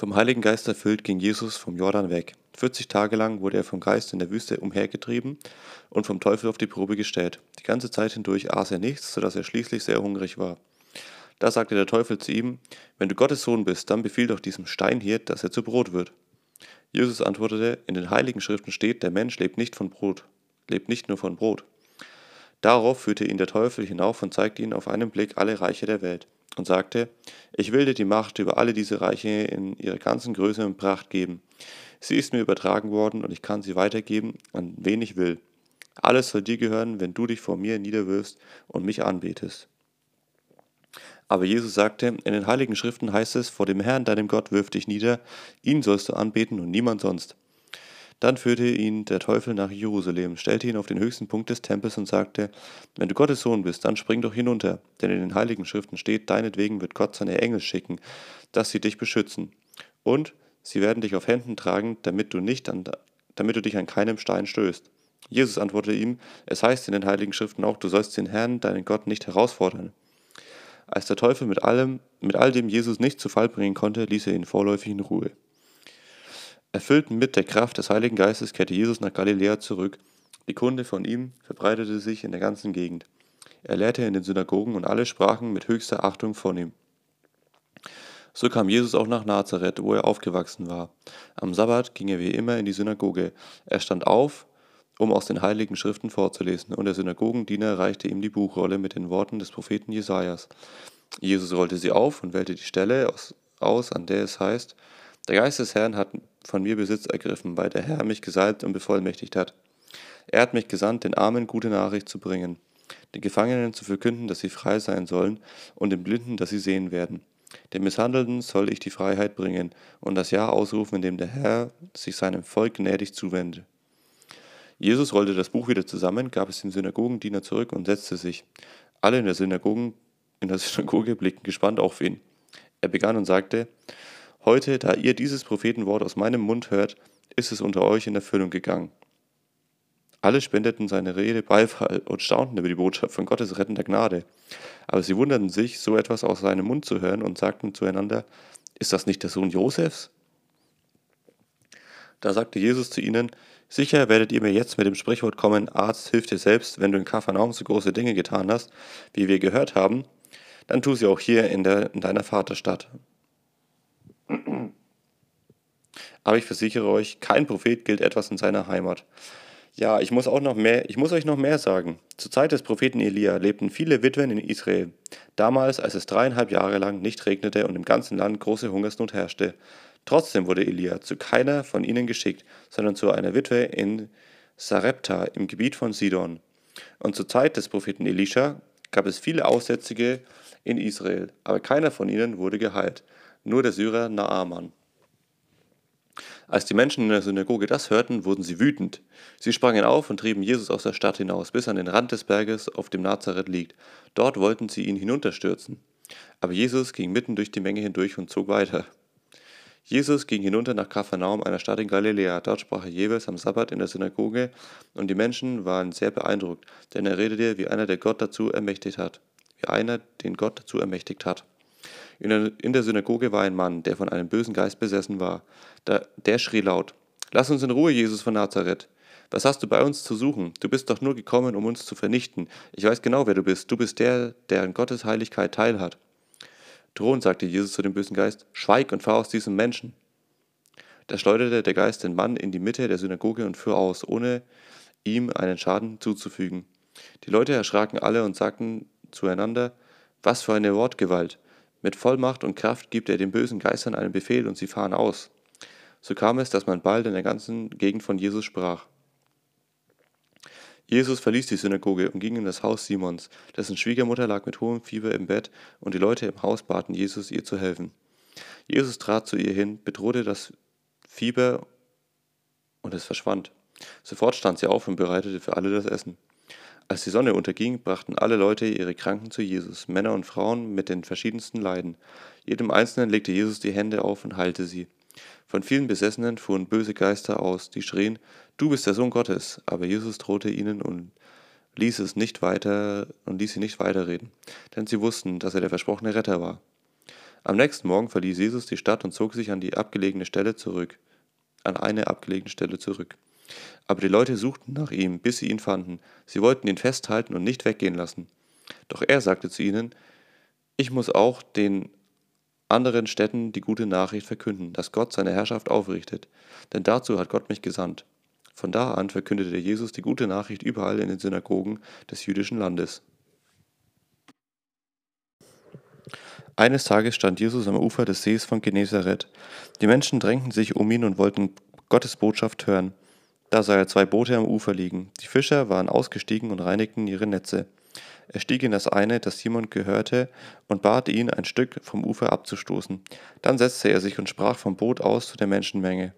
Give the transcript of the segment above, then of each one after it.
Vom Heiligen Geist erfüllt ging Jesus vom Jordan weg. 40 Tage lang wurde er vom Geist in der Wüste umhergetrieben und vom Teufel auf die Probe gestellt. Die ganze Zeit hindurch aß er nichts, sodass er schließlich sehr hungrig war. Da sagte der Teufel zu ihm, wenn du Gottes Sohn bist, dann befiehl doch diesem Stein hier, dass er zu Brot wird. Jesus antwortete, in den heiligen Schriften steht, der Mensch lebt nicht von Brot, lebt nicht nur von Brot. Darauf führte ihn der Teufel hinauf und zeigte ihm auf einen Blick alle Reiche der Welt und sagte, ich will dir die Macht über alle diese Reiche in ihrer ganzen Größe und Pracht geben. Sie ist mir übertragen worden und ich kann sie weitergeben, an wen ich will. Alles soll dir gehören, wenn du dich vor mir niederwirfst und mich anbetest. Aber Jesus sagte, in den heiligen Schriften heißt es, vor dem Herrn, deinem Gott, wirf dich nieder, ihn sollst du anbeten und niemand sonst. Dann führte ihn der Teufel nach Jerusalem, stellte ihn auf den höchsten Punkt des Tempels und sagte, wenn du Gottes Sohn bist, dann spring doch hinunter, denn in den heiligen Schriften steht, deinetwegen wird Gott seine Engel schicken, dass sie dich beschützen. Und sie werden dich auf Händen tragen, damit du, nicht an, damit du dich an keinem Stein stößt. Jesus antwortete ihm, es heißt in den heiligen Schriften auch, du sollst den Herrn, deinen Gott, nicht herausfordern. Als der Teufel mit allem, mit all dem Jesus nicht zu Fall bringen konnte, ließ er ihn vorläufig in Ruhe. Erfüllt mit der Kraft des Heiligen Geistes kehrte Jesus nach Galiläa zurück. Die Kunde von ihm verbreitete sich in der ganzen Gegend. Er lehrte in den Synagogen und alle sprachen mit höchster Achtung von ihm. So kam Jesus auch nach Nazareth, wo er aufgewachsen war. Am Sabbat ging er wie immer in die Synagoge. Er stand auf, um aus den heiligen Schriften vorzulesen, und der Synagogendiener reichte ihm die Buchrolle mit den Worten des Propheten Jesajas. Jesus rollte sie auf und wählte die Stelle aus, aus an der es heißt: Der Geist des Herrn hat von mir Besitz ergriffen, weil der Herr mich gesalbt und bevollmächtigt hat. Er hat mich gesandt, den Armen gute Nachricht zu bringen, den Gefangenen zu verkünden, dass sie frei sein sollen, und den Blinden, dass sie sehen werden. Den Misshandelten soll ich die Freiheit bringen und das Jahr ausrufen, in dem der Herr sich seinem Volk gnädig zuwendet. Jesus rollte das Buch wieder zusammen, gab es dem Synagogendiener zurück und setzte sich. Alle in der, Synagogen, in der Synagoge blickten gespannt auf ihn. Er begann und sagte, Heute, da ihr dieses Prophetenwort aus meinem Mund hört, ist es unter euch in Erfüllung gegangen. Alle spendeten seine Rede Beifall und staunten über die Botschaft von Gottes rettender Gnade. Aber sie wunderten sich, so etwas aus seinem Mund zu hören und sagten zueinander, ist das nicht der Sohn Josefs? Da sagte Jesus zu ihnen, Sicher werdet ihr mir jetzt mit dem Sprichwort kommen, Arzt, hilf dir selbst, wenn du in Kapharnaum so große Dinge getan hast, wie wir gehört haben, dann tu sie auch hier in, der, in deiner Vaterstadt. Aber ich versichere euch, kein Prophet gilt etwas in seiner Heimat. Ja, ich muss auch noch mehr, ich muss euch noch mehr sagen. Zur Zeit des Propheten Elia lebten viele Witwen in Israel. Damals, als es dreieinhalb Jahre lang nicht regnete und im ganzen Land große Hungersnot herrschte. Trotzdem wurde Elia zu keiner von ihnen geschickt, sondern zu einer Witwe in Sarepta im Gebiet von Sidon. Und zur Zeit des Propheten Elisha gab es viele Aussätzige in Israel, aber keiner von ihnen wurde geheilt nur der Syrer Naaman. Als die Menschen in der Synagoge das hörten, wurden sie wütend. Sie sprangen auf und trieben Jesus aus der Stadt hinaus, bis an den Rand des Berges, auf dem Nazareth liegt. Dort wollten sie ihn hinunterstürzen. Aber Jesus ging mitten durch die Menge hindurch und zog weiter. Jesus ging hinunter nach Kapharnaum, einer Stadt in Galiläa. Dort sprach er jeweils am Sabbat in der Synagoge, und die Menschen waren sehr beeindruckt, denn er redete wie einer, der Gott dazu ermächtigt hat, wie einer, den Gott dazu ermächtigt hat. In der Synagoge war ein Mann, der von einem bösen Geist besessen war. Der schrie laut: Lass uns in Ruhe, Jesus von Nazareth. Was hast du bei uns zu suchen? Du bist doch nur gekommen, um uns zu vernichten. Ich weiß genau, wer du bist. Du bist der, der an Gottes Heiligkeit teilhat. Drohend sagte Jesus zu dem bösen Geist: Schweig und fahr aus diesem Menschen. Da schleuderte der Geist den Mann in die Mitte der Synagoge und fuhr aus, ohne ihm einen Schaden zuzufügen. Die Leute erschraken alle und sagten zueinander: Was für eine Wortgewalt! Mit Vollmacht und Kraft gibt er den bösen Geistern einen Befehl und sie fahren aus. So kam es, dass man bald in der ganzen Gegend von Jesus sprach. Jesus verließ die Synagoge und ging in das Haus Simons, dessen Schwiegermutter lag mit hohem Fieber im Bett, und die Leute im Haus baten Jesus, ihr zu helfen. Jesus trat zu ihr hin, bedrohte das Fieber und es verschwand. Sofort stand sie auf und bereitete für alle das Essen. Als die Sonne unterging, brachten alle Leute ihre Kranken zu Jesus, Männer und Frauen mit den verschiedensten Leiden. Jedem Einzelnen legte Jesus die Hände auf und heilte sie. Von vielen Besessenen fuhren böse Geister aus, die schrien, Du bist der Sohn Gottes. Aber Jesus drohte ihnen und ließ es nicht weiter und ließ sie nicht weiterreden, denn sie wussten, dass er der versprochene Retter war. Am nächsten Morgen verließ Jesus die Stadt und zog sich an die abgelegene Stelle zurück, an eine abgelegene Stelle zurück. Aber die Leute suchten nach ihm, bis sie ihn fanden. Sie wollten ihn festhalten und nicht weggehen lassen. Doch er sagte zu ihnen, ich muss auch den anderen Städten die gute Nachricht verkünden, dass Gott seine Herrschaft aufrichtet, denn dazu hat Gott mich gesandt. Von da an verkündete Jesus die gute Nachricht überall in den Synagogen des jüdischen Landes. Eines Tages stand Jesus am Ufer des Sees von Genezareth. Die Menschen drängten sich um ihn und wollten Gottes Botschaft hören. Da sah er zwei Boote am Ufer liegen. Die Fischer waren ausgestiegen und reinigten ihre Netze. Er stieg in das eine, das Simon gehörte, und bat ihn, ein Stück vom Ufer abzustoßen. Dann setzte er sich und sprach vom Boot aus zu der Menschenmenge.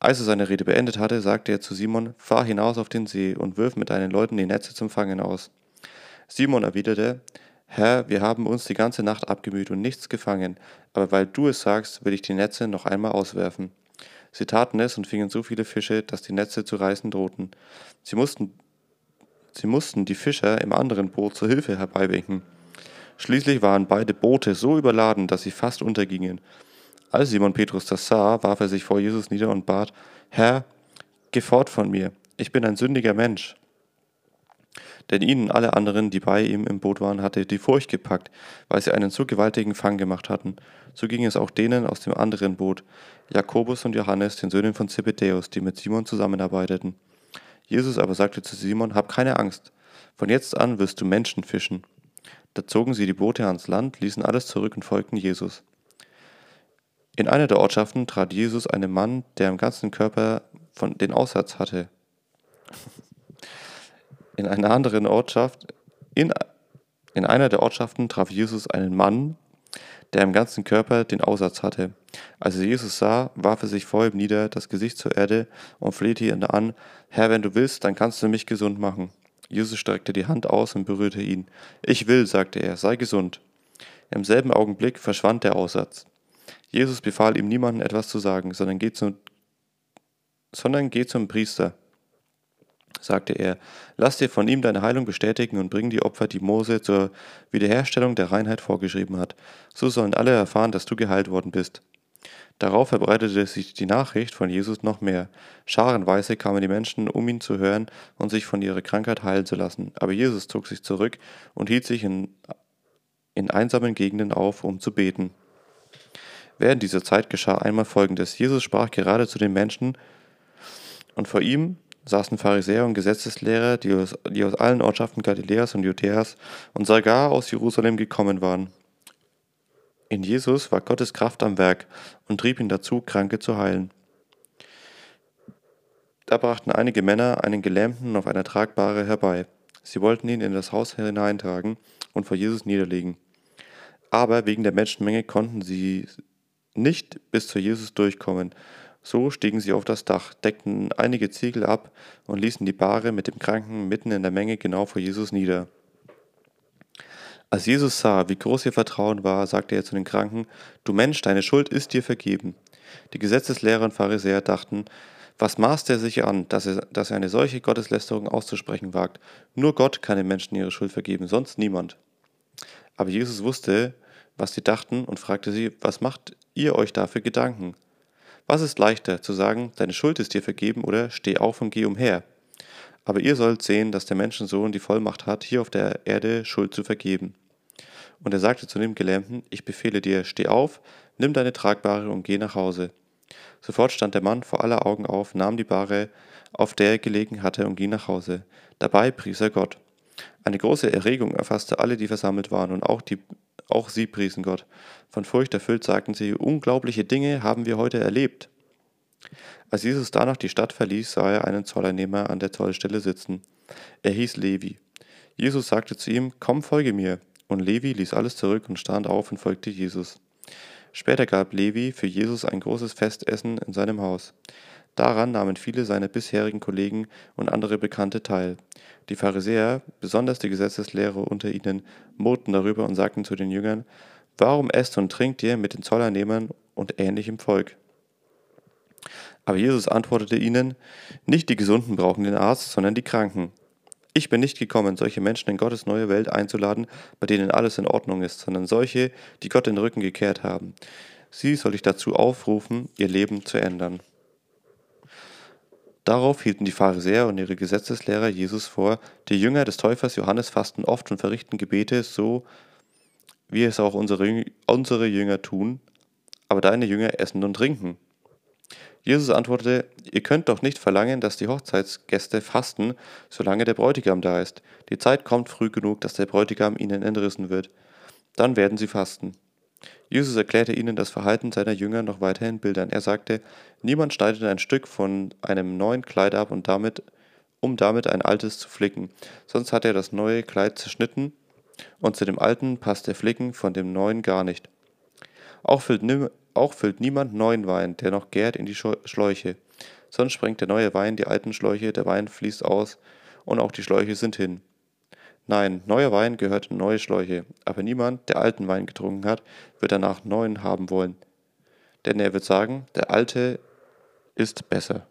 Als er seine Rede beendet hatte, sagte er zu Simon, Fahr hinaus auf den See und wirf mit deinen Leuten die Netze zum Fangen aus. Simon erwiderte, Herr, wir haben uns die ganze Nacht abgemüht und nichts gefangen, aber weil du es sagst, will ich die Netze noch einmal auswerfen. Sie taten es und fingen so viele Fische, dass die Netze zu reißen drohten. Sie mussten Sie mussten die Fischer im anderen Boot zur Hilfe herbeiwinken. Schließlich waren beide Boote so überladen, dass sie fast untergingen. Als Simon Petrus das sah, warf er sich vor Jesus nieder und bat, Herr, geh fort von mir, ich bin ein sündiger Mensch. Denn ihnen alle anderen, die bei ihm im Boot waren, hatte die Furcht gepackt, weil sie einen so gewaltigen Fang gemacht hatten. So ging es auch denen aus dem anderen Boot, Jakobus und Johannes, den Söhnen von Zebedäus, die mit Simon zusammenarbeiteten. Jesus aber sagte zu Simon, hab keine Angst, von jetzt an wirst du Menschen fischen. Da zogen sie die Boote ans Land, ließen alles zurück und folgten Jesus. In einer der Ortschaften trat Jesus einem Mann, der im ganzen Körper von den Aussatz hatte. In einer anderen Ortschaft, in, in einer der Ortschaften traf Jesus einen Mann, der im ganzen Körper den Aussatz hatte. Als er Jesus sah, warf er sich vor ihm nieder, das Gesicht zur Erde und flehte ihn an, Herr, wenn du willst, dann kannst du mich gesund machen. Jesus streckte die Hand aus und berührte ihn. Ich will, sagte er, sei gesund. Im selben Augenblick verschwand der Aussatz. Jesus befahl ihm niemandem etwas zu sagen, sondern geh zum, sondern geh zum Priester sagte er, lass dir von ihm deine Heilung bestätigen und bring die Opfer, die Mose zur Wiederherstellung der Reinheit vorgeschrieben hat. So sollen alle erfahren, dass du geheilt worden bist. Darauf verbreitete sich die Nachricht von Jesus noch mehr. Scharenweise kamen die Menschen, um ihn zu hören und sich von ihrer Krankheit heilen zu lassen. Aber Jesus zog sich zurück und hielt sich in, in einsamen Gegenden auf, um zu beten. Während dieser Zeit geschah einmal Folgendes. Jesus sprach gerade zu den Menschen, und vor ihm saßen Pharisäer und Gesetzeslehrer, die aus, die aus allen Ortschaften Galiläas und Judäas und sogar aus Jerusalem gekommen waren. In Jesus war Gottes Kraft am Werk und trieb ihn dazu, Kranke zu heilen. Da brachten einige Männer einen Gelähmten auf einer Tragbare herbei. Sie wollten ihn in das Haus hineintragen und vor Jesus niederlegen. Aber wegen der Menschenmenge konnten sie nicht bis zu Jesus durchkommen, so stiegen sie auf das Dach, deckten einige Ziegel ab und ließen die Bahre mit dem Kranken mitten in der Menge genau vor Jesus nieder. Als Jesus sah, wie groß ihr Vertrauen war, sagte er zu den Kranken, Du Mensch, deine Schuld ist dir vergeben. Die Gesetzeslehrer und Pharisäer dachten, was maßt er sich an, dass er, dass er eine solche Gotteslästerung auszusprechen wagt? Nur Gott kann den Menschen ihre Schuld vergeben, sonst niemand. Aber Jesus wusste, was sie dachten und fragte sie, was macht ihr euch da für Gedanken? Was ist leichter, zu sagen, deine Schuld ist dir vergeben oder steh auf und geh umher? Aber ihr sollt sehen, dass der Menschensohn die Vollmacht hat, hier auf der Erde Schuld zu vergeben. Und er sagte zu dem Gelähmten, ich befehle dir, steh auf, nimm deine Tragbare und geh nach Hause. Sofort stand der Mann vor aller Augen auf, nahm die Bahre, auf der er gelegen hatte, und ging nach Hause. Dabei pries er Gott. Eine große Erregung erfasste alle, die versammelt waren, und auch die auch sie priesen Gott. Von Furcht erfüllt sagten sie, unglaubliche Dinge haben wir heute erlebt. Als Jesus danach die Stadt verließ, sah er einen Zolleinnehmer an der Zollstelle sitzen. Er hieß Levi. Jesus sagte zu ihm, Komm, folge mir. Und Levi ließ alles zurück und stand auf und folgte Jesus. Später gab Levi für Jesus ein großes Festessen in seinem Haus. Daran nahmen viele seiner bisherigen Kollegen und andere Bekannte teil. Die Pharisäer, besonders die Gesetzeslehrer unter ihnen, murrten darüber und sagten zu den Jüngern, Warum esst und trinkt ihr mit den Zolleinnehmern und ähnlichem Volk? Aber Jesus antwortete ihnen, Nicht die Gesunden brauchen den Arzt, sondern die Kranken. Ich bin nicht gekommen, solche Menschen in Gottes neue Welt einzuladen, bei denen alles in Ordnung ist, sondern solche, die Gott den Rücken gekehrt haben. Sie soll ich dazu aufrufen, ihr Leben zu ändern. Darauf hielten die Pharisäer und ihre Gesetzeslehrer Jesus vor, die Jünger des Täufers Johannes fasten oft und verrichten Gebete, so wie es auch unsere, unsere Jünger tun, aber deine Jünger essen und trinken. Jesus antwortete, ihr könnt doch nicht verlangen, dass die Hochzeitsgäste fasten, solange der Bräutigam da ist. Die Zeit kommt früh genug, dass der Bräutigam ihnen entrissen wird. Dann werden sie fasten. Jesus erklärte ihnen das Verhalten seiner Jünger noch weiterhin Bildern. Er sagte, niemand schneidet ein Stück von einem neuen Kleid ab, und damit, um damit ein altes zu flicken. Sonst hat er das neue Kleid zerschnitten, und zu dem alten passt der Flicken von dem neuen gar nicht. Auch füllt, auch füllt niemand neuen Wein, der noch gärt, in die Schläuche. Sonst sprengt der neue Wein die alten Schläuche, der Wein fließt aus, und auch die Schläuche sind hin. Nein, neuer Wein gehört in neue Schläuche, aber niemand, der alten Wein getrunken hat, wird danach neuen haben wollen. Denn er wird sagen, der alte ist besser.